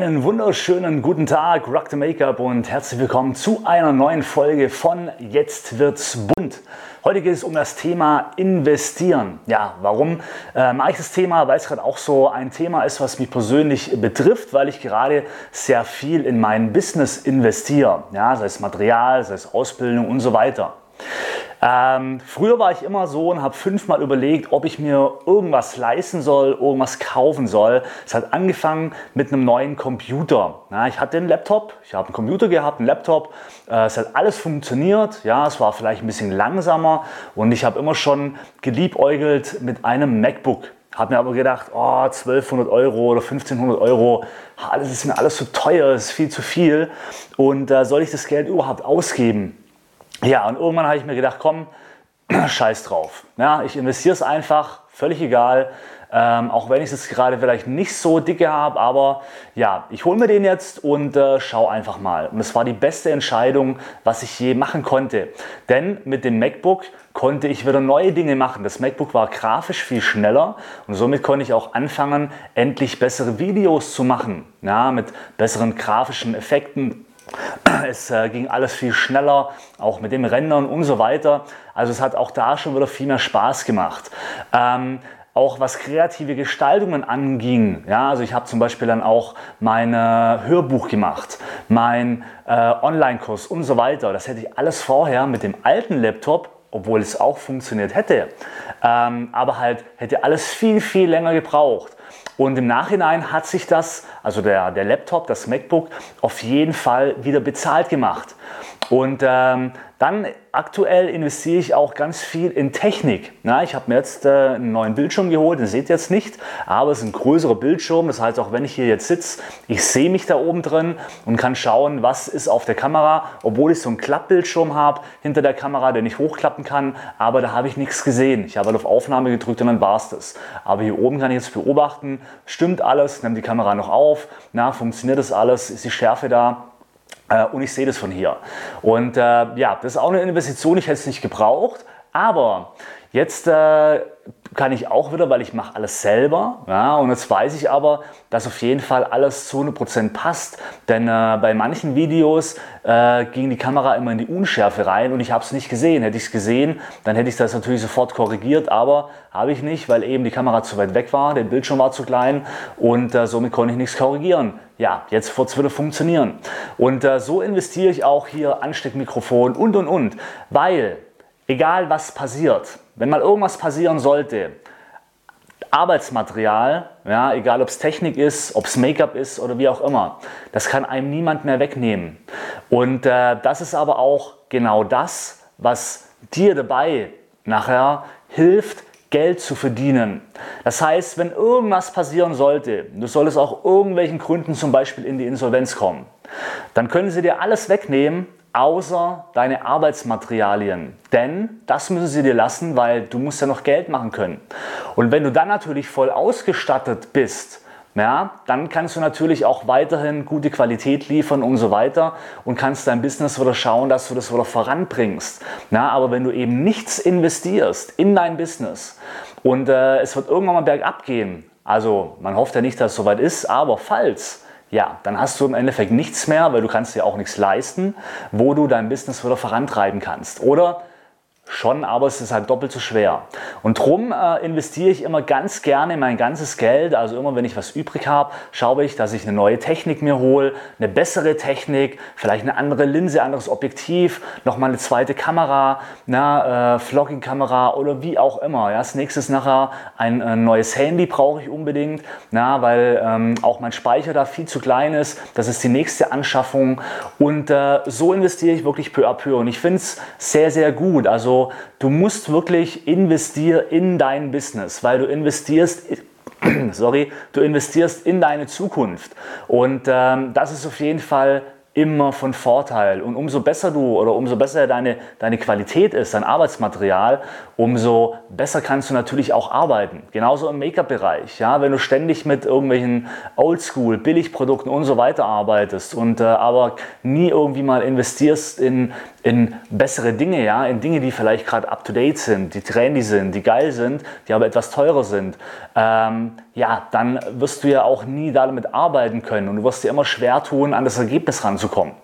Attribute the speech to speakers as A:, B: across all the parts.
A: Einen wunderschönen guten Tag, Rock the Make-up und herzlich willkommen zu einer neuen Folge von Jetzt wird's bunt. Heute geht es um das Thema Investieren. Ja, warum äh, mache ich das Thema? Weil es gerade auch so ein Thema ist, was mich persönlich betrifft, weil ich gerade sehr viel in mein Business investiere. Ja, sei es Material, sei es Ausbildung und so weiter. Ähm, früher war ich immer so und habe fünfmal überlegt, ob ich mir irgendwas leisten soll, irgendwas kaufen soll. Es hat angefangen mit einem neuen Computer. Ja, ich hatte einen Laptop, ich habe einen Computer gehabt, einen Laptop. Äh, es hat alles funktioniert. Ja, es war vielleicht ein bisschen langsamer und ich habe immer schon geliebäugelt mit einem MacBook. Habe mir aber gedacht, oh, 1200 Euro oder 1500 Euro, das ist mir alles zu teuer, das ist viel zu viel. Und äh, soll ich das Geld überhaupt ausgeben? Ja, und irgendwann habe ich mir gedacht, komm, scheiß drauf. Ja, ich investiere es einfach, völlig egal. Ähm, auch wenn ich es gerade vielleicht nicht so dicke habe, aber ja, ich hole mir den jetzt und äh, schau einfach mal. Und es war die beste Entscheidung, was ich je machen konnte. Denn mit dem MacBook konnte ich wieder neue Dinge machen. Das MacBook war grafisch viel schneller und somit konnte ich auch anfangen, endlich bessere Videos zu machen. Ja, mit besseren grafischen Effekten, es äh, ging alles viel schneller, auch mit dem Rendern und so weiter. Also es hat auch da schon wieder viel mehr Spaß gemacht. Ähm, auch was kreative Gestaltungen anging. Ja, also ich habe zum Beispiel dann auch mein äh, Hörbuch gemacht, mein äh, Online-Kurs und so weiter. Das hätte ich alles vorher mit dem alten Laptop, obwohl es auch funktioniert hätte, ähm, aber halt hätte alles viel, viel länger gebraucht. Und im Nachhinein hat sich das, also der, der Laptop, das MacBook, auf jeden Fall wieder bezahlt gemacht. Und ähm, dann aktuell investiere ich auch ganz viel in Technik. Na, ich habe mir jetzt äh, einen neuen Bildschirm geholt, den seht ihr jetzt nicht, aber es ist ein größerer Bildschirm. Das heißt, auch wenn ich hier jetzt sitze, ich sehe mich da oben drin und kann schauen, was ist auf der Kamera, obwohl ich so einen Klappbildschirm habe hinter der Kamera, den ich hochklappen kann, aber da habe ich nichts gesehen. Ich habe halt auf Aufnahme gedrückt und dann war es das. Aber hier oben kann ich jetzt beobachten, stimmt alles, nimmt die Kamera noch auf, na, funktioniert das alles, ist die Schärfe da? Äh, und ich sehe das von hier. Und äh, ja, das ist auch eine Investition, ich hätte es nicht gebraucht, aber jetzt äh, kann ich auch wieder, weil ich mache alles selber. Ja, und jetzt weiß ich aber, dass auf jeden Fall alles zu 100% passt. Denn äh, bei manchen Videos äh, ging die Kamera immer in die Unschärfe rein und ich habe es nicht gesehen. Hätte ich es gesehen, dann hätte ich das natürlich sofort korrigiert, aber habe ich nicht, weil eben die Kamera zu weit weg war, der Bildschirm war zu klein und äh, somit konnte ich nichts korrigieren. Ja, jetzt wird es wieder funktionieren. Und äh, so investiere ich auch hier Ansteckmikrofon und und und, weil egal was passiert, wenn mal irgendwas passieren sollte, Arbeitsmaterial, ja, egal ob es Technik ist, ob es Make-up ist oder wie auch immer, das kann einem niemand mehr wegnehmen. Und äh, das ist aber auch genau das, was dir dabei nachher hilft, Geld zu verdienen. Das heißt, wenn irgendwas passieren sollte, du solltest auch irgendwelchen Gründen zum Beispiel in die Insolvenz kommen, dann können sie dir alles wegnehmen, außer deine Arbeitsmaterialien. Denn das müssen sie dir lassen, weil du musst ja noch Geld machen können. Und wenn du dann natürlich voll ausgestattet bist, ja, dann kannst du natürlich auch weiterhin gute Qualität liefern und so weiter und kannst dein Business wieder schauen, dass du das wieder voranbringst. Ja, aber wenn du eben nichts investierst in dein Business und äh, es wird irgendwann mal bergab gehen, also man hofft ja nicht, dass es soweit ist, aber falls, ja, dann hast du im Endeffekt nichts mehr, weil du kannst dir auch nichts leisten, wo du dein Business wieder vorantreiben kannst. Oder Schon, aber es ist halt doppelt so schwer. Und darum äh, investiere ich immer ganz gerne mein ganzes Geld. Also immer, wenn ich was übrig habe, schaue ich, dass ich eine neue Technik mir hole, eine bessere Technik, vielleicht eine andere Linse, anderes Objektiv, nochmal eine zweite Kamera, äh, Vlogging-Kamera oder wie auch immer. Ja. Das nächste ist nachher ein äh, neues Handy, brauche ich unbedingt, na, weil ähm, auch mein Speicher da viel zu klein ist. Das ist die nächste Anschaffung. Und äh, so investiere ich wirklich peu à peu. Und ich finde es sehr, sehr gut. Also du musst wirklich investieren in dein Business, weil du investierst sorry, du investierst in deine Zukunft. Und ähm, das ist auf jeden Fall immer von Vorteil. Und umso besser du oder umso besser deine, deine Qualität ist, dein Arbeitsmaterial, umso besser kannst du natürlich auch arbeiten. Genauso im Make-up-Bereich. Ja? Wenn du ständig mit irgendwelchen Oldschool, Billigprodukten und so weiter arbeitest und äh, aber nie irgendwie mal investierst in, in bessere Dinge, ja? in Dinge, die vielleicht gerade up-to-date sind, die trendy sind, die geil sind, die aber etwas teurer sind, ähm, ja, dann wirst du ja auch nie damit arbeiten können und du wirst dir immer schwer tun, an das Ergebnis ranzukommen.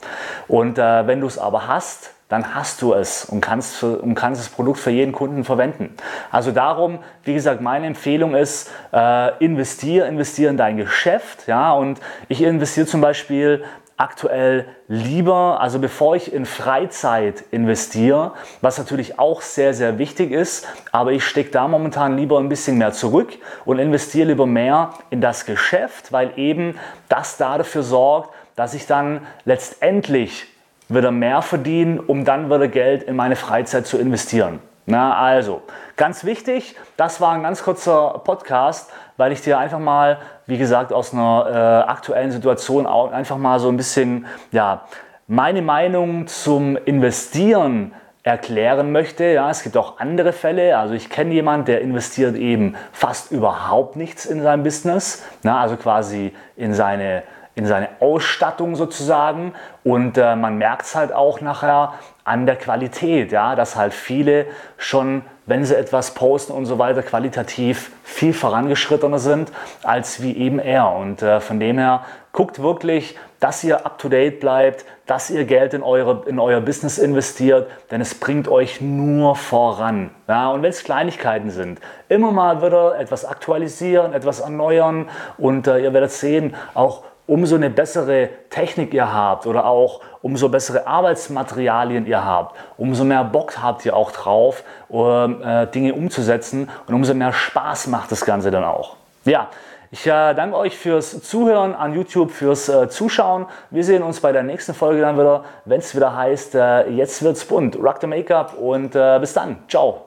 A: Und äh, wenn du es aber hast, dann hast du es und kannst, und kannst das Produkt für jeden Kunden verwenden. Also darum, wie gesagt, meine Empfehlung ist, äh, investier, investier in dein Geschäft. Ja, und ich investiere zum Beispiel aktuell lieber, also bevor ich in Freizeit investiere, was natürlich auch sehr, sehr wichtig ist, aber ich stecke da momentan lieber ein bisschen mehr zurück und investiere lieber mehr in das Geschäft, weil eben das dafür sorgt, dass ich dann letztendlich wieder mehr verdiene, um dann wieder Geld in meine Freizeit zu investieren. Na, also, ganz wichtig, das war ein ganz kurzer Podcast, weil ich dir einfach mal, wie gesagt, aus einer äh, aktuellen Situation auch einfach mal so ein bisschen, ja, meine Meinung zum Investieren erklären möchte. Ja, es gibt auch andere Fälle. Also ich kenne jemanden, der investiert eben fast überhaupt nichts in sein Business, na, also quasi in seine in seine Ausstattung sozusagen und äh, man merkt es halt auch nachher an der Qualität, ja, dass halt viele schon, wenn sie etwas posten und so weiter, qualitativ viel vorangeschrittener sind als wie eben er. Und äh, von dem her guckt wirklich, dass ihr up to date bleibt, dass ihr Geld in, eure, in euer Business investiert, denn es bringt euch nur voran. Ja, und wenn es Kleinigkeiten sind, immer mal wieder etwas aktualisieren, etwas erneuern und äh, ihr werdet sehen, auch umso eine bessere Technik ihr habt oder auch umso bessere Arbeitsmaterialien ihr habt, umso mehr Bock habt ihr auch drauf, um, äh, Dinge umzusetzen und umso mehr Spaß macht das Ganze dann auch. Ja, ich äh, danke euch fürs Zuhören an YouTube, fürs äh, Zuschauen. Wir sehen uns bei der nächsten Folge dann wieder, wenn es wieder heißt, äh, jetzt wird's bunt. Rock the Make-up und äh, bis dann. Ciao.